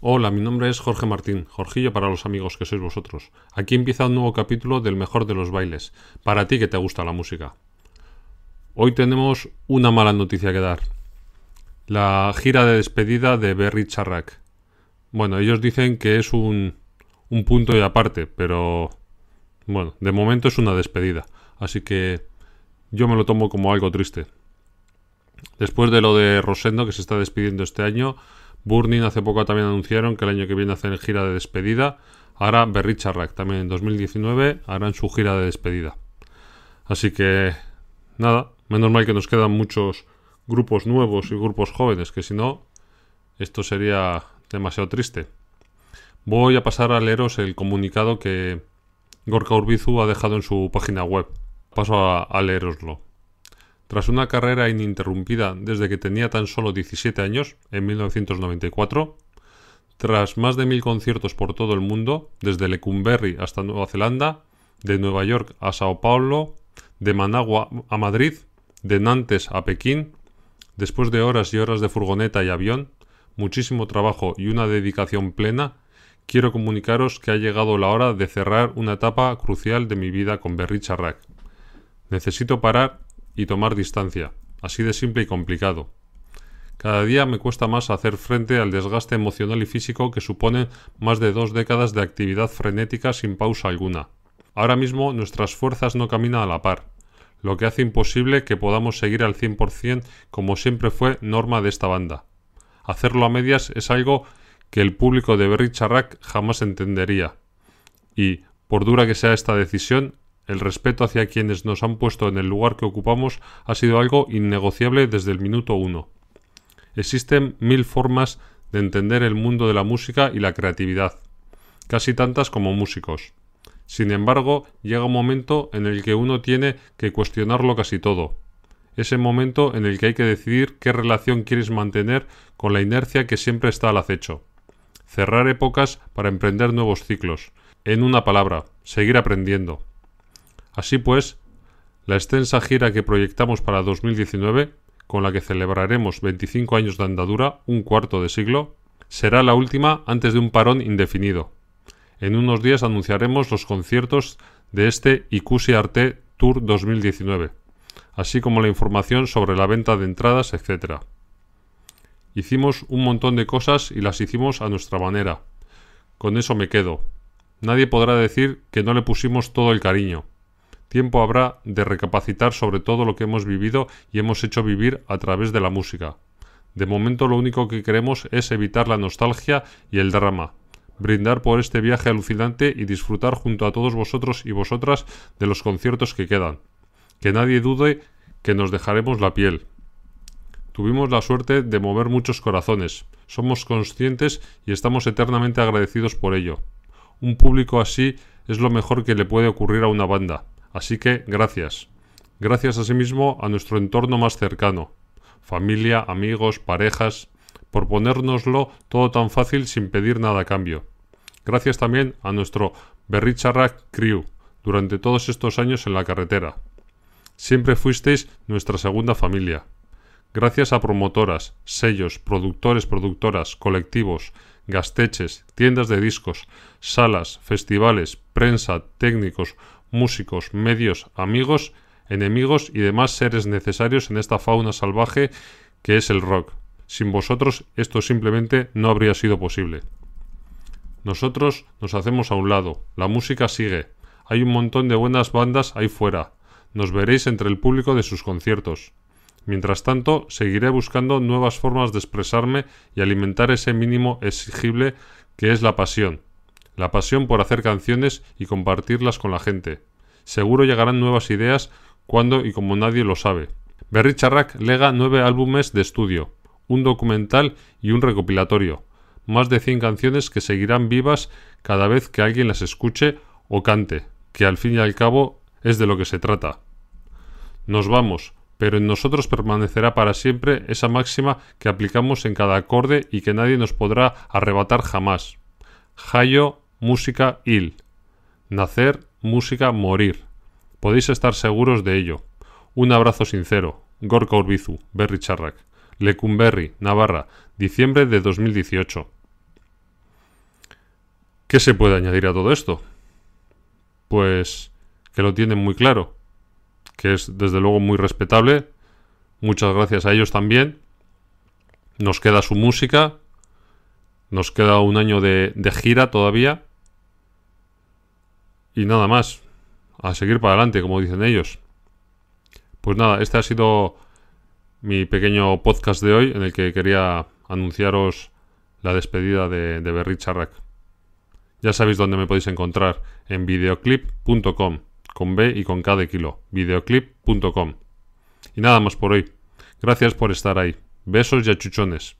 Hola, mi nombre es Jorge Martín, Jorgillo para los amigos que sois vosotros. Aquí empieza un nuevo capítulo del mejor de los bailes, para ti que te gusta la música. Hoy tenemos una mala noticia que dar. La gira de despedida de Berry Charrack. Bueno, ellos dicen que es un, un punto y aparte, pero bueno, de momento es una despedida. Así que yo me lo tomo como algo triste. Después de lo de Rosendo, que se está despidiendo este año, Burning hace poco también anunciaron que el año que viene hacen gira de despedida. Ahora Berry Charrack también en 2019 harán su gira de despedida. Así que nada, menos mal que nos quedan muchos grupos nuevos y grupos jóvenes, que si no, esto sería demasiado triste. Voy a pasar a leeros el comunicado que Gorka Urbizu ha dejado en su página web. Paso a, a leeroslo. Tras una carrera ininterrumpida desde que tenía tan solo 17 años, en 1994, tras más de mil conciertos por todo el mundo, desde Lecumberri hasta Nueva Zelanda, de Nueva York a Sao Paulo, de Managua a Madrid, de Nantes a Pekín, después de horas y horas de furgoneta y avión, muchísimo trabajo y una dedicación plena, quiero comunicaros que ha llegado la hora de cerrar una etapa crucial de mi vida con Berry Charrac. Necesito parar y tomar distancia, así de simple y complicado. Cada día me cuesta más hacer frente al desgaste emocional y físico que suponen más de dos décadas de actividad frenética sin pausa alguna. Ahora mismo nuestras fuerzas no caminan a la par, lo que hace imposible que podamos seguir al 100% como siempre fue norma de esta banda. Hacerlo a medias es algo que el público de Berry Charrac jamás entendería. Y, por dura que sea esta decisión, el respeto hacia quienes nos han puesto en el lugar que ocupamos ha sido algo innegociable desde el minuto uno. Existen mil formas de entender el mundo de la música y la creatividad, casi tantas como músicos. Sin embargo, llega un momento en el que uno tiene que cuestionarlo casi todo. Ese momento en el que hay que decidir qué relación quieres mantener con la inercia que siempre está al acecho. Cerrar épocas para emprender nuevos ciclos. En una palabra, seguir aprendiendo. Así pues, la extensa gira que proyectamos para 2019, con la que celebraremos 25 años de andadura, un cuarto de siglo, será la última antes de un parón indefinido. En unos días anunciaremos los conciertos de este Ikusi Arte Tour 2019, así como la información sobre la venta de entradas, etc. Hicimos un montón de cosas y las hicimos a nuestra manera. Con eso me quedo. Nadie podrá decir que no le pusimos todo el cariño tiempo habrá de recapacitar sobre todo lo que hemos vivido y hemos hecho vivir a través de la música. De momento lo único que queremos es evitar la nostalgia y el drama, brindar por este viaje alucinante y disfrutar junto a todos vosotros y vosotras de los conciertos que quedan. Que nadie dude que nos dejaremos la piel. Tuvimos la suerte de mover muchos corazones, somos conscientes y estamos eternamente agradecidos por ello. Un público así es lo mejor que le puede ocurrir a una banda, Así que gracias. Gracias asimismo a nuestro entorno más cercano, familia, amigos, parejas, por ponérnoslo todo tan fácil sin pedir nada a cambio. Gracias también a nuestro Berricharrack Crew durante todos estos años en la carretera. Siempre fuisteis nuestra segunda familia. Gracias a promotoras, sellos, productores, productoras, colectivos, gasteches, tiendas de discos, salas, festivales, prensa, técnicos, músicos, medios, amigos, enemigos y demás seres necesarios en esta fauna salvaje que es el rock. Sin vosotros esto simplemente no habría sido posible. Nosotros nos hacemos a un lado, la música sigue, hay un montón de buenas bandas ahí fuera, nos veréis entre el público de sus conciertos. Mientras tanto, seguiré buscando nuevas formas de expresarme y alimentar ese mínimo exigible que es la pasión, la pasión por hacer canciones y compartirlas con la gente. Seguro llegarán nuevas ideas cuando y como nadie lo sabe. Berry Charrac lega nueve álbumes de estudio, un documental y un recopilatorio, más de 100 canciones que seguirán vivas cada vez que alguien las escuche o cante, que al fin y al cabo es de lo que se trata. Nos vamos, pero en nosotros permanecerá para siempre esa máxima que aplicamos en cada acorde y que nadie nos podrá arrebatar jamás. Hayo música il. Nacer, música, morir. Podéis estar seguros de ello. Un abrazo sincero. Gorka Urbizu, Berry Charrac. Lecumberri, Navarra, diciembre de 2018. ¿Qué se puede añadir a todo esto? Pues que lo tienen muy claro, que es desde luego muy respetable. Muchas gracias a ellos también. Nos queda su música, nos queda un año de gira todavía. Y nada más, a seguir para adelante, como dicen ellos. Pues nada, este ha sido mi pequeño podcast de hoy en el que quería anunciaros la despedida de, de Berry Charrac. Ya sabéis dónde me podéis encontrar en videoclip.com con B y con K de kilo, videoclip.com. Y nada más por hoy. Gracias por estar ahí. Besos y achuchones.